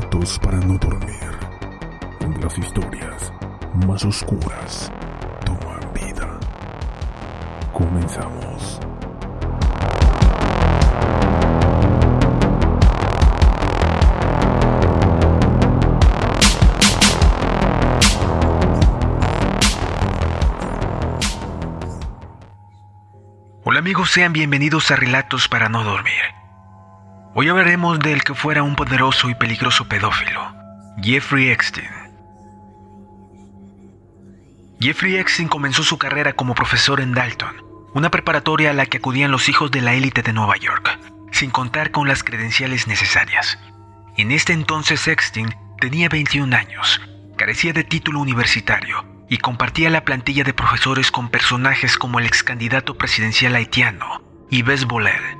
Relatos para no dormir, las historias más oscuras toman vida. Comenzamos. Hola amigos, sean bienvenidos a Relatos para no dormir. Hoy hablaremos del que fuera un poderoso y peligroso pedófilo, Jeffrey Epstein. Jeffrey Epstein comenzó su carrera como profesor en Dalton, una preparatoria a la que acudían los hijos de la élite de Nueva York, sin contar con las credenciales necesarias. En este entonces Epstein tenía 21 años, carecía de título universitario y compartía la plantilla de profesores con personajes como el ex candidato presidencial haitiano, Yves Bollel.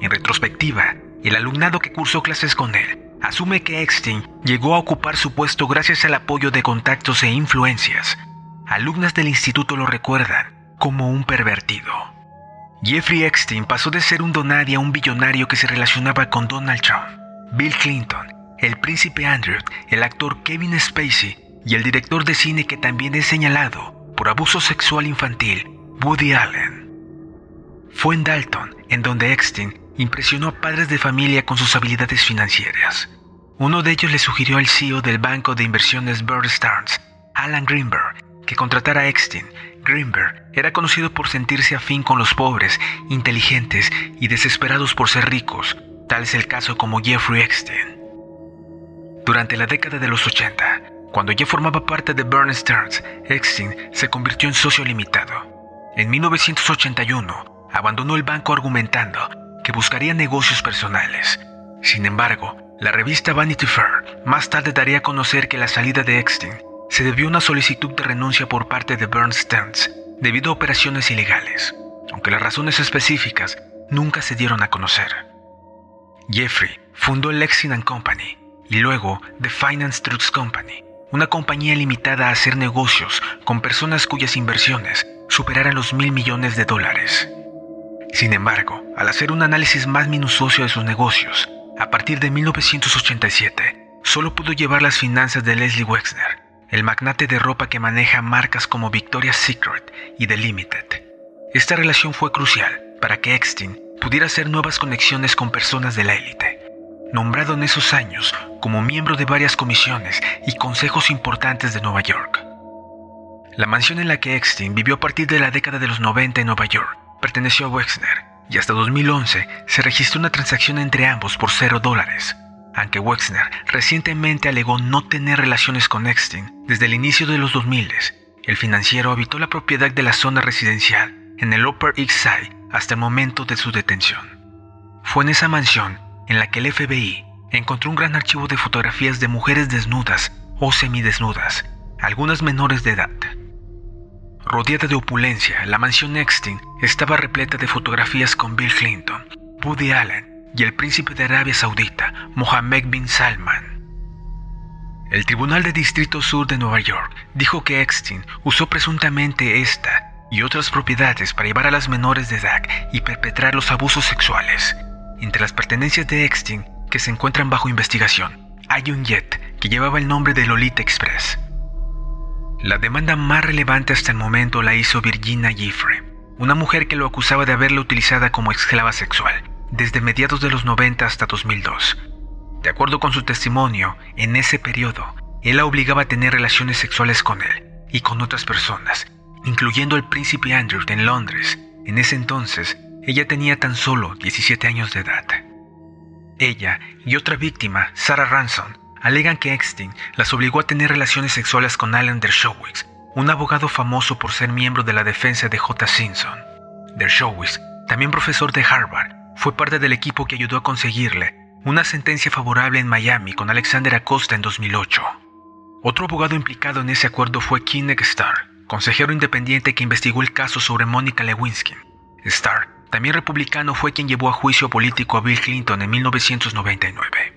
En retrospectiva, el alumnado que cursó clases con él asume que Epstein llegó a ocupar su puesto gracias al apoyo de contactos e influencias. Alumnas del instituto lo recuerdan como un pervertido. Jeffrey Epstein pasó de ser un donario a un billonario que se relacionaba con Donald Trump, Bill Clinton, el príncipe Andrew, el actor Kevin Spacey y el director de cine que también es señalado por abuso sexual infantil, Woody Allen. Fue en Dalton en donde Epstein impresionó a padres de familia con sus habilidades financieras. Uno de ellos le sugirió al CEO del banco de inversiones Bear Stearns, Alan Greenberg, que contratara a Epstein. Greenberg era conocido por sentirse afín con los pobres, inteligentes y desesperados por ser ricos, tal es el caso como Jeffrey Epstein. Durante la década de los 80, cuando ya formaba parte de Bear Stearns, Epstein se convirtió en socio limitado. En 1981, abandonó el banco argumentando que buscaría negocios personales. Sin embargo, la revista Vanity Fair más tarde daría a conocer que la salida de Epstein se debió a una solicitud de renuncia por parte de Bernstein debido a operaciones ilegales, aunque las razones específicas nunca se dieron a conocer. Jeffrey fundó Lexington Company y luego The Finance Trucks Company, una compañía limitada a hacer negocios con personas cuyas inversiones superaran los mil millones de dólares. Sin embargo, al hacer un análisis más minucioso de sus negocios, a partir de 1987, solo pudo llevar las finanzas de Leslie Wexner, el magnate de ropa que maneja marcas como Victoria's Secret y The Limited. Esta relación fue crucial para que Epstein pudiera hacer nuevas conexiones con personas de la élite. Nombrado en esos años como miembro de varias comisiones y consejos importantes de Nueva York. La mansión en la que Epstein vivió a partir de la década de los 90 en Nueva York perteneció a Wexner y hasta 2011 se registró una transacción entre ambos por 0 dólares. Aunque Wexner recientemente alegó no tener relaciones con Epstein desde el inicio de los 2000, el financiero habitó la propiedad de la zona residencial en el Upper East Side hasta el momento de su detención. Fue en esa mansión en la que el FBI encontró un gran archivo de fotografías de mujeres desnudas o semidesnudas, algunas menores de edad. Rodeada de opulencia, la mansión Epstein estaba repleta de fotografías con Bill Clinton, Woody Allen y el príncipe de Arabia Saudita, Mohammed bin Salman. El Tribunal de Distrito Sur de Nueva York dijo que Epstein usó presuntamente esta y otras propiedades para llevar a las menores de edad y perpetrar los abusos sexuales. Entre las pertenencias de Epstein que se encuentran bajo investigación, hay un jet que llevaba el nombre de Lolita Express. La demanda más relevante hasta el momento la hizo Virginia Giffre, una mujer que lo acusaba de haberla utilizada como esclava sexual desde mediados de los 90 hasta 2002. De acuerdo con su testimonio, en ese periodo, él la obligaba a tener relaciones sexuales con él y con otras personas, incluyendo el príncipe Andrew en Londres. En ese entonces, ella tenía tan solo 17 años de edad. Ella y otra víctima, Sarah Ransom, alegan que Eckstein las obligó a tener relaciones sexuales con Alan Dershowitz, un abogado famoso por ser miembro de la defensa de J. Simpson. Dershowitz, también profesor de Harvard, fue parte del equipo que ayudó a conseguirle una sentencia favorable en Miami con Alexander Acosta en 2008. Otro abogado implicado en ese acuerdo fue Kinnick Starr, consejero independiente que investigó el caso sobre Mónica Lewinsky. Starr, también republicano, fue quien llevó a juicio político a Bill Clinton en 1999.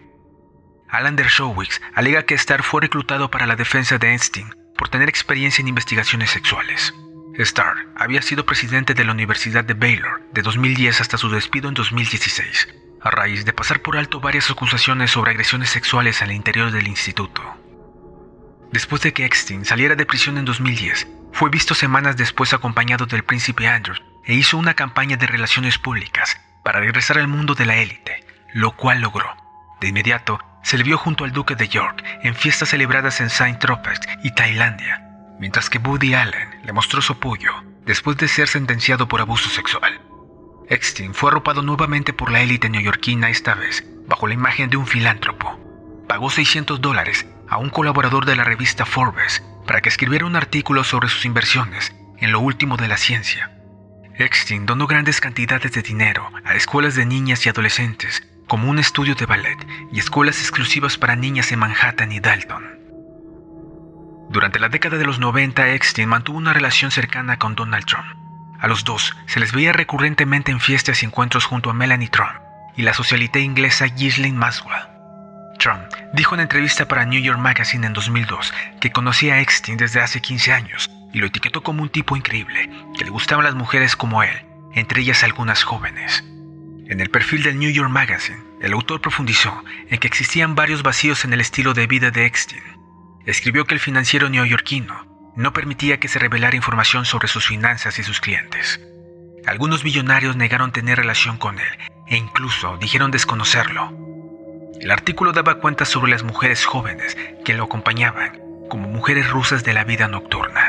Alan Dershowitz alega que Starr fue reclutado para la defensa de Einstein por tener experiencia en investigaciones sexuales. Starr había sido presidente de la Universidad de Baylor de 2010 hasta su despido en 2016, a raíz de pasar por alto varias acusaciones sobre agresiones sexuales al interior del instituto. Después de que Eckstein saliera de prisión en 2010, fue visto semanas después acompañado del príncipe Andrew e hizo una campaña de relaciones públicas para regresar al mundo de la élite, lo cual logró. De inmediato, se le vio junto al duque de York en fiestas celebradas en Saint-Tropez y Tailandia, mientras que Woody Allen le mostró su apoyo después de ser sentenciado por abuso sexual. Eckstein fue arropado nuevamente por la élite neoyorquina esta vez bajo la imagen de un filántropo. Pagó 600 dólares a un colaborador de la revista Forbes para que escribiera un artículo sobre sus inversiones en lo último de la ciencia. Eckstein donó grandes cantidades de dinero a escuelas de niñas y adolescentes, como un estudio de ballet y escuelas exclusivas para niñas en Manhattan y Dalton. Durante la década de los 90, Eckstein mantuvo una relación cercana con Donald Trump. A los dos se les veía recurrentemente en fiestas y encuentros junto a Melanie Trump y la socialité inglesa Ghislaine Maxwell. Trump dijo en entrevista para New York Magazine en 2002 que conocía a Eckstein desde hace 15 años y lo etiquetó como un tipo increíble, que le gustaban las mujeres como él, entre ellas algunas jóvenes. En el perfil del New York Magazine, el autor profundizó en que existían varios vacíos en el estilo de vida de Eckstein escribió que el financiero neoyorquino no permitía que se revelara información sobre sus finanzas y sus clientes. Algunos millonarios negaron tener relación con él e incluso dijeron desconocerlo. El artículo daba cuenta sobre las mujeres jóvenes que lo acompañaban como mujeres rusas de la vida nocturna.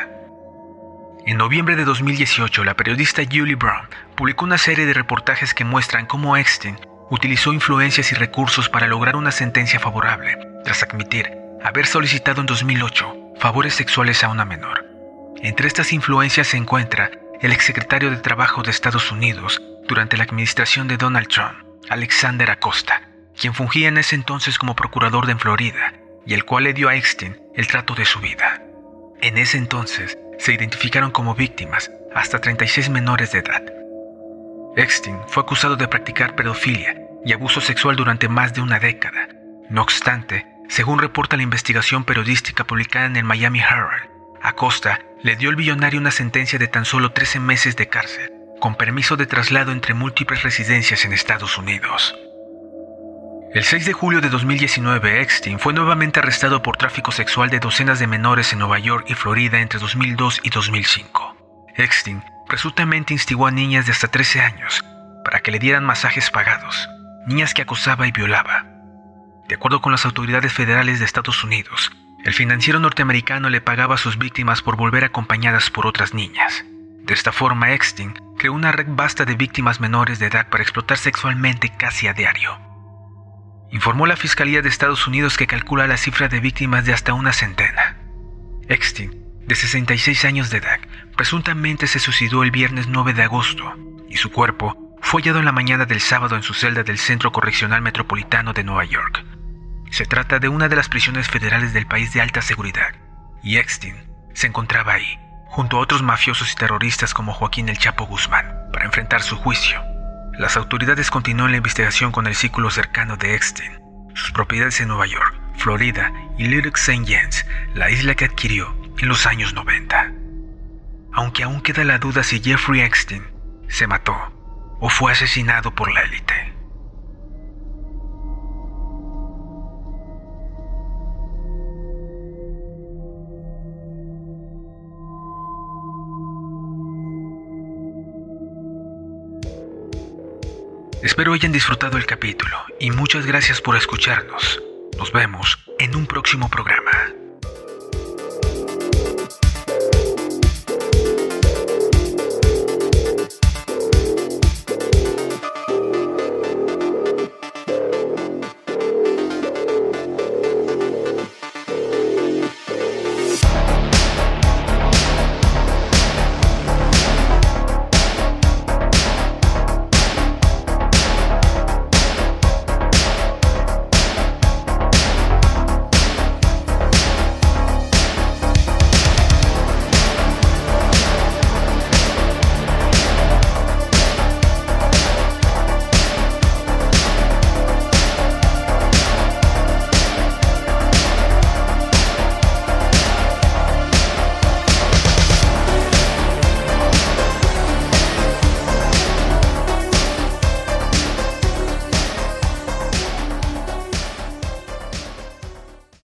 En noviembre de 2018, la periodista Julie Brown publicó una serie de reportajes que muestran cómo Eckstein utilizó influencias y recursos para lograr una sentencia favorable, tras admitir haber solicitado en 2008 favores sexuales a una menor. Entre estas influencias se encuentra el exsecretario de Trabajo de Estados Unidos durante la administración de Donald Trump, Alexander Acosta, quien fungía en ese entonces como procurador de Florida y el cual le dio a Eckstein el trato de su vida. En ese entonces se identificaron como víctimas hasta 36 menores de edad. Eckstein fue acusado de practicar pedofilia y abuso sexual durante más de una década. No obstante, según reporta la investigación periodística publicada en el Miami Herald, Acosta le dio al billonario una sentencia de tan solo 13 meses de cárcel, con permiso de traslado entre múltiples residencias en Estados Unidos. El 6 de julio de 2019, Eckstein fue nuevamente arrestado por tráfico sexual de docenas de menores en Nueva York y Florida entre 2002 y 2005. Eckstein presuntamente instigó a niñas de hasta 13 años para que le dieran masajes pagados, niñas que acosaba y violaba. De acuerdo con las autoridades federales de Estados Unidos, el financiero norteamericano le pagaba a sus víctimas por volver acompañadas por otras niñas. De esta forma, Eckstein creó una red vasta de víctimas menores de edad para explotar sexualmente casi a diario. Informó la Fiscalía de Estados Unidos que calcula la cifra de víctimas de hasta una centena. Eckstein, de 66 años de edad, presuntamente se suicidó el viernes 9 de agosto y su cuerpo fue hallado en la mañana del sábado en su celda del Centro Correccional Metropolitano de Nueva York. Se trata de una de las prisiones federales del país de alta seguridad, y Eckstein se encontraba ahí, junto a otros mafiosos y terroristas como Joaquín El Chapo Guzmán, para enfrentar su juicio. Las autoridades continúan la investigación con el círculo cercano de Eckstein, sus propiedades en Nueva York, Florida y Lyric St. James, la isla que adquirió en los años 90. Aunque aún queda la duda si Jeffrey Eckstein se mató o fue asesinado por la élite. Espero hayan disfrutado el capítulo y muchas gracias por escucharnos. Nos vemos en un próximo programa.